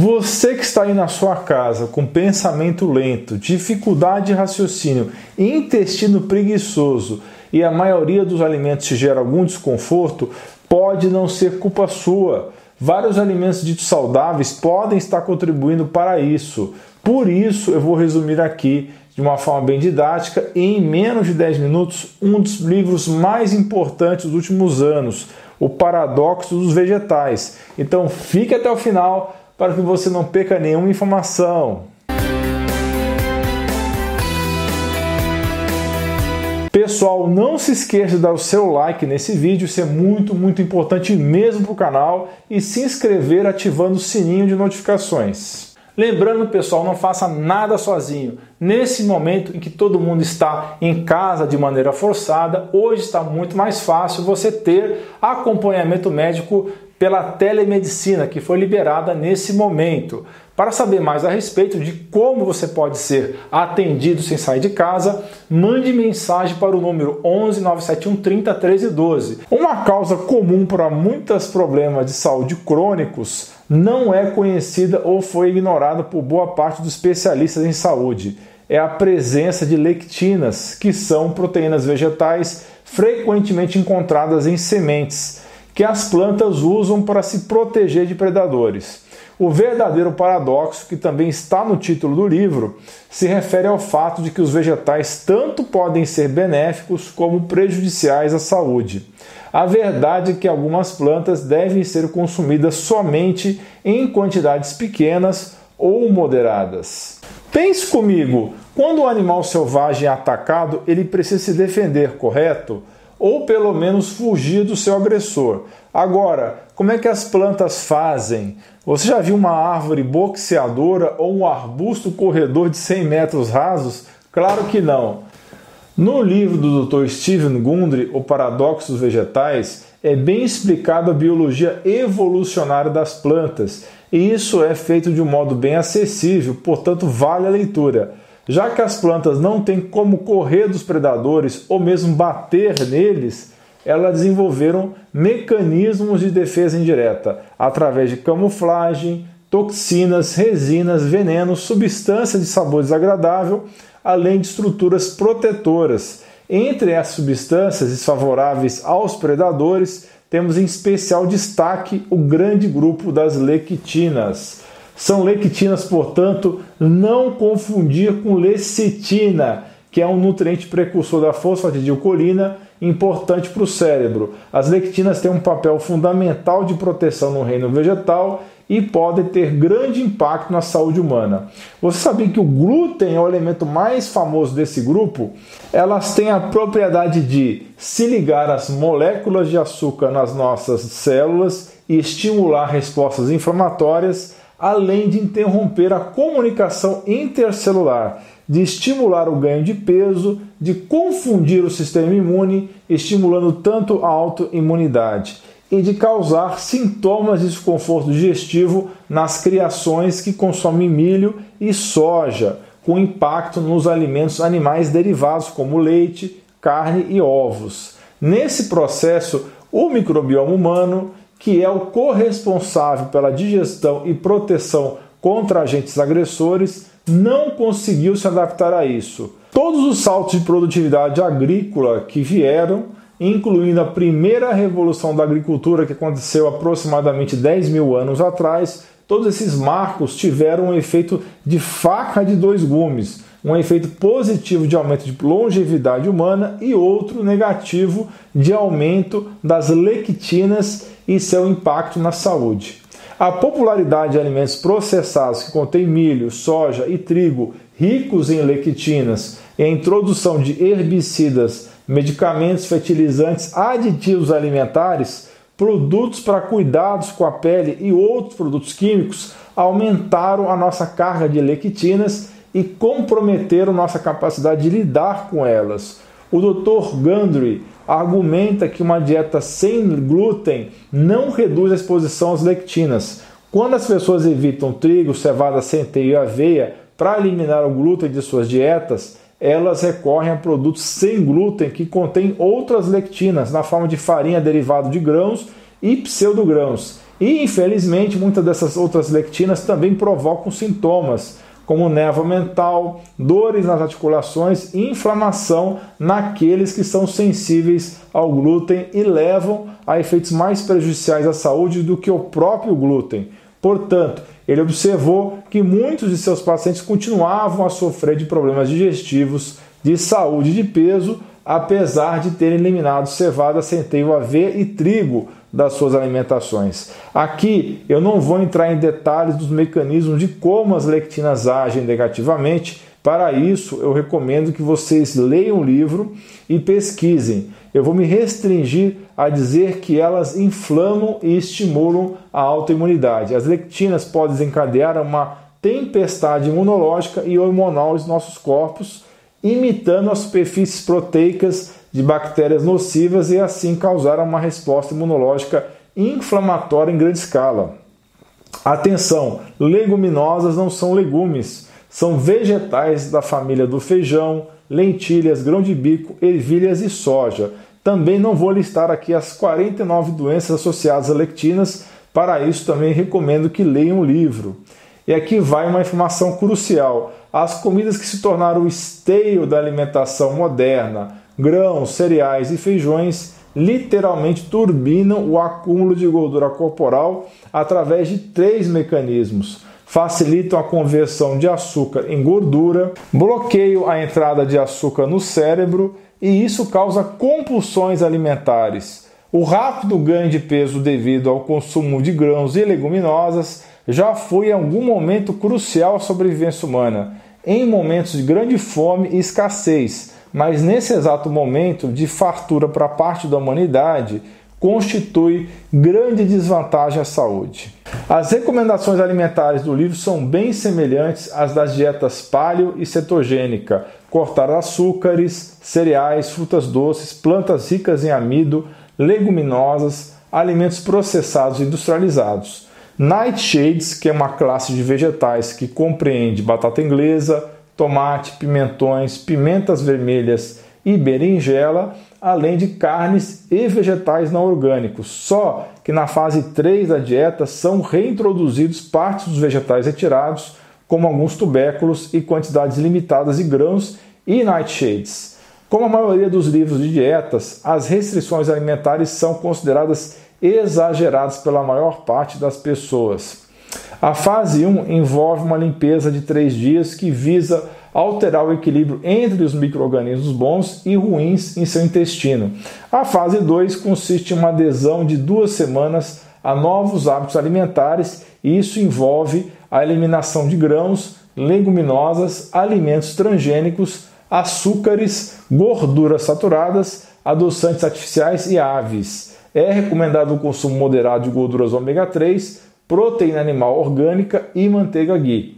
Você que está aí na sua casa com pensamento lento, dificuldade de raciocínio, intestino preguiçoso e a maioria dos alimentos te gera algum desconforto, pode não ser culpa sua. Vários alimentos ditos saudáveis podem estar contribuindo para isso. Por isso, eu vou resumir aqui de uma forma bem didática e em menos de 10 minutos um dos livros mais importantes dos últimos anos, O Paradoxo dos Vegetais. Então, fique até o final para que você não perca nenhuma informação. Pessoal, não se esqueça de dar o seu like nesse vídeo, isso é muito, muito importante mesmo para o canal e se inscrever ativando o sininho de notificações. Lembrando, pessoal, não faça nada sozinho. Nesse momento em que todo mundo está em casa de maneira forçada, hoje está muito mais fácil você ter acompanhamento médico pela telemedicina que foi liberada nesse momento. Para saber mais a respeito de como você pode ser atendido sem sair de casa, mande mensagem para o número 11 971 30 13 12. Uma causa comum para muitos problemas de saúde crônicos não é conhecida ou foi ignorada por boa parte dos especialistas em saúde. É a presença de lectinas, que são proteínas vegetais frequentemente encontradas em sementes que as plantas usam para se proteger de predadores. O verdadeiro paradoxo, que também está no título do livro, se refere ao fato de que os vegetais tanto podem ser benéficos como prejudiciais à saúde. A verdade é que algumas plantas devem ser consumidas somente em quantidades pequenas ou moderadas. Pense comigo, quando o animal selvagem é atacado, ele precisa se defender, correto? ou pelo menos fugir do seu agressor. Agora, como é que as plantas fazem? Você já viu uma árvore boxeadora ou um arbusto corredor de 100 metros rasos? Claro que não. No livro do Dr. Steven Gundry, O Paradoxo dos Vegetais, é bem explicado a biologia evolucionária das plantas, e isso é feito de um modo bem acessível, portanto, vale a leitura. Já que as plantas não têm como correr dos predadores ou mesmo bater neles, elas desenvolveram mecanismos de defesa indireta através de camuflagem, toxinas, resinas, venenos, substâncias de sabor desagradável, além de estruturas protetoras. Entre as substâncias desfavoráveis aos predadores, temos em especial destaque o grande grupo das lectinas. São lectinas, portanto, não confundir com lecitina, que é um nutriente precursor da fosfatidilcolina importante para o cérebro. As lectinas têm um papel fundamental de proteção no reino vegetal e podem ter grande impacto na saúde humana. Você sabia que o glúten é o elemento mais famoso desse grupo? Elas têm a propriedade de se ligar às moléculas de açúcar nas nossas células e estimular respostas inflamatórias além de interromper a comunicação intercelular, de estimular o ganho de peso, de confundir o sistema imune, estimulando tanto a autoimunidade, e de causar sintomas de desconforto digestivo nas criações que consomem milho e soja, com impacto nos alimentos animais derivados como leite, carne e ovos. Nesse processo, o microbioma humano que é o corresponsável pela digestão e proteção contra agentes agressores, não conseguiu se adaptar a isso. Todos os saltos de produtividade agrícola que vieram, incluindo a primeira revolução da agricultura que aconteceu aproximadamente 10 mil anos atrás, todos esses marcos tiveram um efeito de faca de dois gumes, um efeito positivo de aumento de longevidade humana e outro negativo de aumento das lectinas e seu impacto na saúde. A popularidade de alimentos processados que contêm milho, soja e trigo ricos em lectinas e a introdução de herbicidas, medicamentos, fertilizantes, aditivos alimentares, produtos para cuidados com a pele e outros produtos químicos aumentaram a nossa carga de lectinas e comprometeram nossa capacidade de lidar com elas. O Dr. Gundry argumenta que uma dieta sem glúten não reduz a exposição às lectinas. Quando as pessoas evitam trigo, cevada, centeio e aveia para eliminar o glúten de suas dietas, elas recorrem a produtos sem glúten que contêm outras lectinas na forma de farinha derivada de grãos e pseudogrãos. E infelizmente muitas dessas outras lectinas também provocam sintomas como névoa mental, dores nas articulações e inflamação naqueles que são sensíveis ao glúten e levam a efeitos mais prejudiciais à saúde do que o próprio glúten. Portanto, ele observou que muitos de seus pacientes continuavam a sofrer de problemas digestivos, de saúde de peso, apesar de terem eliminado cevada, centeio, aveia e trigo das suas alimentações. Aqui eu não vou entrar em detalhes dos mecanismos de como as lectinas agem negativamente. Para isso, eu recomendo que vocês leiam o livro e pesquisem. Eu vou me restringir a dizer que elas inflamam e estimulam a autoimunidade. As lectinas podem desencadear uma tempestade imunológica e hormonal nos nossos corpos, imitando as superfícies proteicas de bactérias nocivas e assim causar uma resposta imunológica inflamatória em grande escala. Atenção, leguminosas não são legumes, são vegetais da família do feijão, lentilhas, grão de bico, ervilhas e soja. Também não vou listar aqui as 49 doenças associadas a lectinas, para isso também recomendo que leiam o livro. E aqui vai uma informação crucial: as comidas que se tornaram o esteio da alimentação moderna, grãos, cereais e feijões literalmente turbinam o acúmulo de gordura corporal através de três mecanismos. Facilitam a conversão de açúcar em gordura, bloqueiam a entrada de açúcar no cérebro e isso causa compulsões alimentares. O rápido ganho de peso devido ao consumo de grãos e leguminosas já foi em algum momento crucial à sobrevivência humana, em momentos de grande fome e escassez mas nesse exato momento de fartura para parte da humanidade, constitui grande desvantagem à saúde. As recomendações alimentares do livro são bem semelhantes às das dietas paleo e cetogênica: cortar açúcares, cereais, frutas doces, plantas ricas em amido, leguminosas, alimentos processados e industrializados. Nightshades, que é uma classe de vegetais que compreende batata inglesa, tomate, pimentões, pimentas vermelhas e berinjela, além de carnes e vegetais não orgânicos. Só que na fase 3 da dieta são reintroduzidos partes dos vegetais retirados, como alguns tubérculos e quantidades limitadas de grãos e nightshades. Como a maioria dos livros de dietas, as restrições alimentares são consideradas exageradas pela maior parte das pessoas. A fase 1 envolve uma limpeza de três dias que visa alterar o equilíbrio entre os micro-organismos bons e ruins em seu intestino. A fase 2 consiste em uma adesão de duas semanas a novos hábitos alimentares e isso envolve a eliminação de grãos, leguminosas, alimentos transgênicos, açúcares, gorduras saturadas, adoçantes artificiais e aves. É recomendado o consumo moderado de gorduras ômega 3, proteína animal orgânica e manteiga ghee.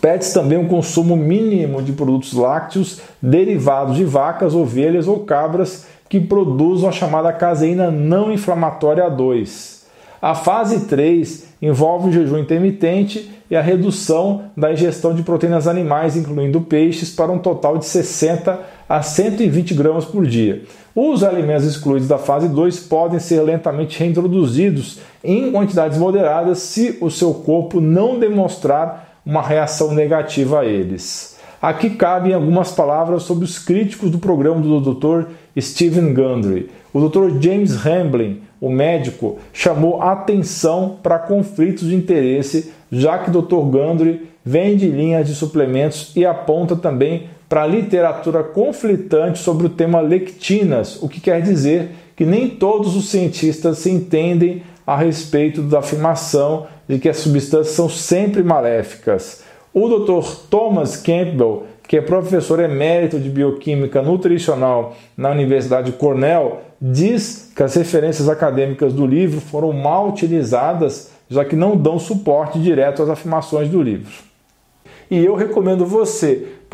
Pede-se também um consumo mínimo de produtos lácteos derivados de vacas, ovelhas ou cabras que produzam a chamada caseína não inflamatória A2. A fase 3 envolve o jejum intermitente e a redução da ingestão de proteínas animais, incluindo peixes, para um total de 60 a 120 gramas por dia. Os alimentos excluídos da fase 2 podem ser lentamente reintroduzidos em quantidades moderadas se o seu corpo não demonstrar uma reação negativa a eles. Aqui cabem algumas palavras sobre os críticos do programa do Dr. Stephen Gundry. O Dr. James Hamblin, o médico, chamou atenção para conflitos de interesse, já que o Dr. Gundry vende linhas de suplementos e aponta também para literatura conflitante sobre o tema lectinas, o que quer dizer que nem todos os cientistas se entendem a respeito da afirmação de que as substâncias são sempre maléficas. O Dr. Thomas Campbell, que é professor emérito de bioquímica nutricional na Universidade de Cornell, diz que as referências acadêmicas do livro foram mal utilizadas, já que não dão suporte direto às afirmações do livro. E eu recomendo você,